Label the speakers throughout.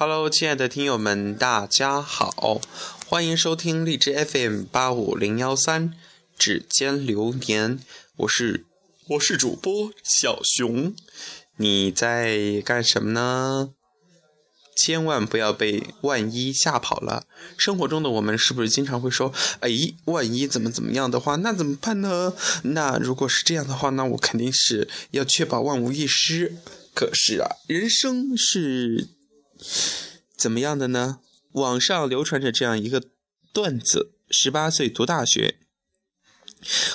Speaker 1: Hello，亲爱的听友们，大家好，欢迎收听荔枝 FM 八五零幺三指尖流年，我是我是主播小熊，你在干什么呢？千万不要被万一吓跑了。生活中的我们是不是经常会说，哎，万一怎么怎么样的话，那怎么办呢？那如果是这样的话，那我肯定是要确保万无一失。可是啊，人生是。怎么样的呢？网上流传着这样一个段子：十八岁读大学，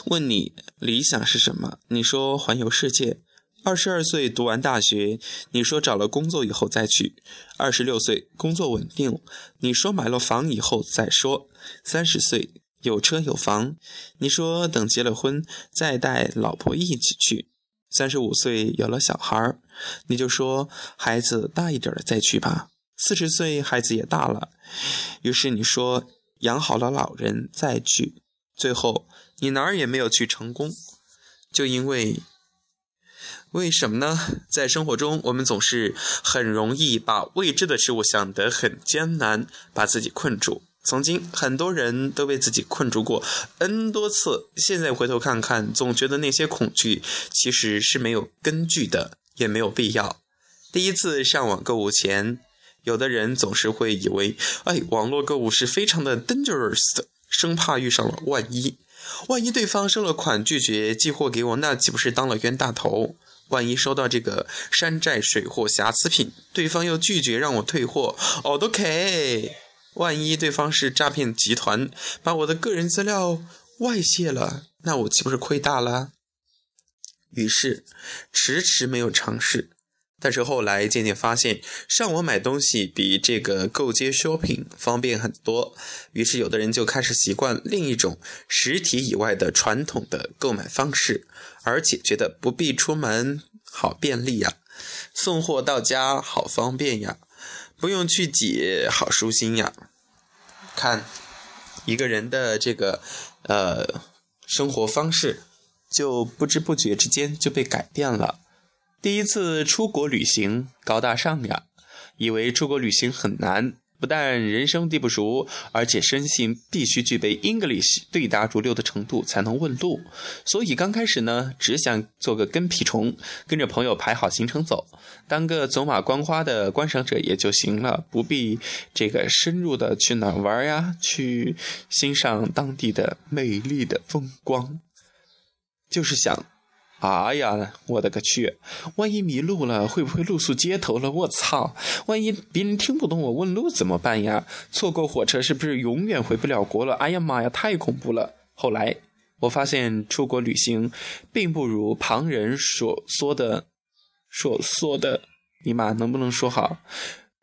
Speaker 1: 问你理想是什么？你说环游世界。二十二岁读完大学，你说找了工作以后再去。二十六岁工作稳定，你说买了房以后再说。三十岁有车有房，你说等结了婚再带老婆一起去。三十五岁有了小孩，你就说孩子大一点了再去吧。四十岁孩子也大了，于是你说养好了老人再去。最后你哪儿也没有去成功，就因为为什么呢？在生活中，我们总是很容易把未知的事物想得很艰难，把自己困住。曾经很多人都被自己困住过 n 多次，现在回头看看，总觉得那些恐惧其实是没有根据的，也没有必要。第一次上网购物前，有的人总是会以为，哎，网络购物是非常的 dangerous 的，生怕遇上了万一，万一对方收了款拒绝寄货给我，那岂不是当了冤大头？万一收到这个山寨水货瑕疵品，对方又拒绝让我退货，OK。万一对方是诈骗集团，把我的个人资料外泄了，那我岂不是亏大了？于是迟迟没有尝试。但是后来渐渐发现，上网买东西比这个购街 shopping 方便很多。于是有的人就开始习惯另一种实体以外的传统的购买方式，而且觉得不必出门，好便利呀，送货到家好方便呀。不用去挤，好舒心呀！看，一个人的这个呃生活方式，就不知不觉之间就被改变了。第一次出国旅行，高大上呀，以为出国旅行很难。不但人生地不熟，而且深信必须具备 English 对答如流的程度才能问路，所以刚开始呢，只想做个跟屁虫，跟着朋友排好行程走，当个走马观花的观赏者也就行了，不必这个深入的去哪玩呀，去欣赏当地的美丽的风光，就是想。哎呀，我的个去！万一迷路了，会不会露宿街头了？我操！万一别人听不懂我问路怎么办呀？错过火车是不是永远回不了国了？哎呀妈呀，太恐怖了！后来我发现出国旅行，并不如旁人所说的所说的，你妈能不能说好？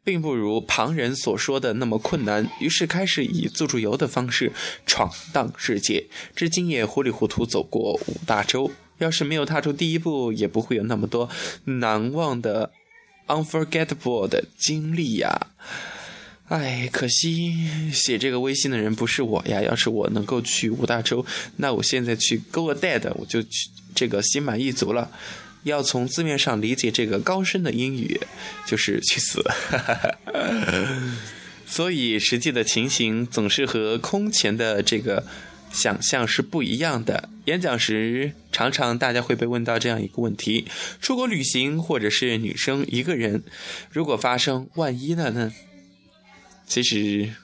Speaker 1: 并不如旁人所说的那么困难。于是开始以自助游的方式闯荡世界，至今也糊里糊涂走过五大洲。要是没有踏出第一步，也不会有那么多难忘的、unforgettable 的经历呀！哎，可惜写这个微信的人不是我呀。要是我能够去五大洲，那我现在去 go a dead，我就去这个心满意足了。要从字面上理解这个高深的英语，就是去死。所以实际的情形总是和空前的这个。想象是不一样的。演讲时，常常大家会被问到这样一个问题：出国旅行，或者是女生一个人，如果发生万一了呢？其实，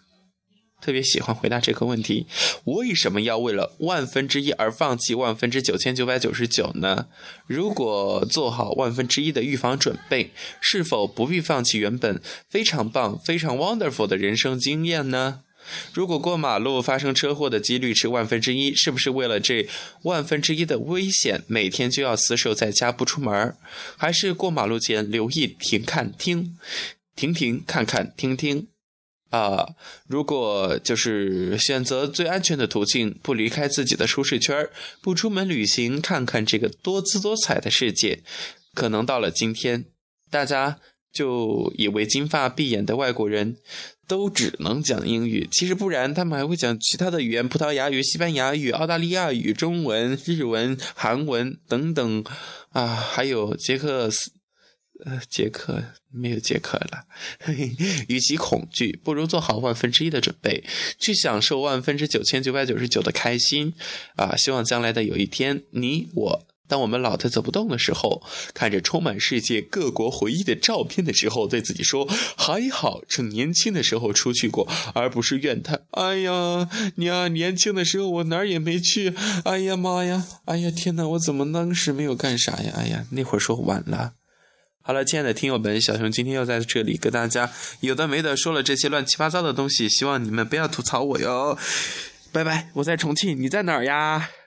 Speaker 1: 特别喜欢回答这个问题：为什么要为了万分之一而放弃万分之九千九百九十九呢？如果做好万分之一的预防准备，是否不必放弃原本非常棒、非常 wonderful 的人生经验呢？如果过马路发生车祸的几率是万分之一，是不是为了这万分之一的危险，每天就要死守在家不出门还是过马路前留意停看听，停停看看听听？啊，如果就是选择最安全的途径，不离开自己的舒适圈不出门旅行，看看这个多姿多彩的世界，可能到了今天，大家。就以为金发碧眼的外国人都只能讲英语，其实不然，他们还会讲其他的语言：葡萄牙语、西班牙语、澳大利亚语、中文、日文、韩文等等，啊，还有捷克斯呃，杰克没有杰克了。与其恐惧，不如做好万分之一的准备，去享受万分之九千九百九十九的开心。啊，希望将来的有一天，你我。当我们老的走不动的时候，看着充满世界各国回忆的照片的时候，对自己说：“还好，趁年轻的时候出去过，而不是怨叹。”哎呀，娘，年轻的时候我哪儿也没去。哎呀妈呀，哎呀天哪，我怎么当时没有干啥呀？哎呀，那会儿说晚了。好了，亲爱的听友们，小熊今天又在这里跟大家有的没的说了这些乱七八糟的东西，希望你们不要吐槽我哟。拜拜，我在重庆，你在哪儿呀？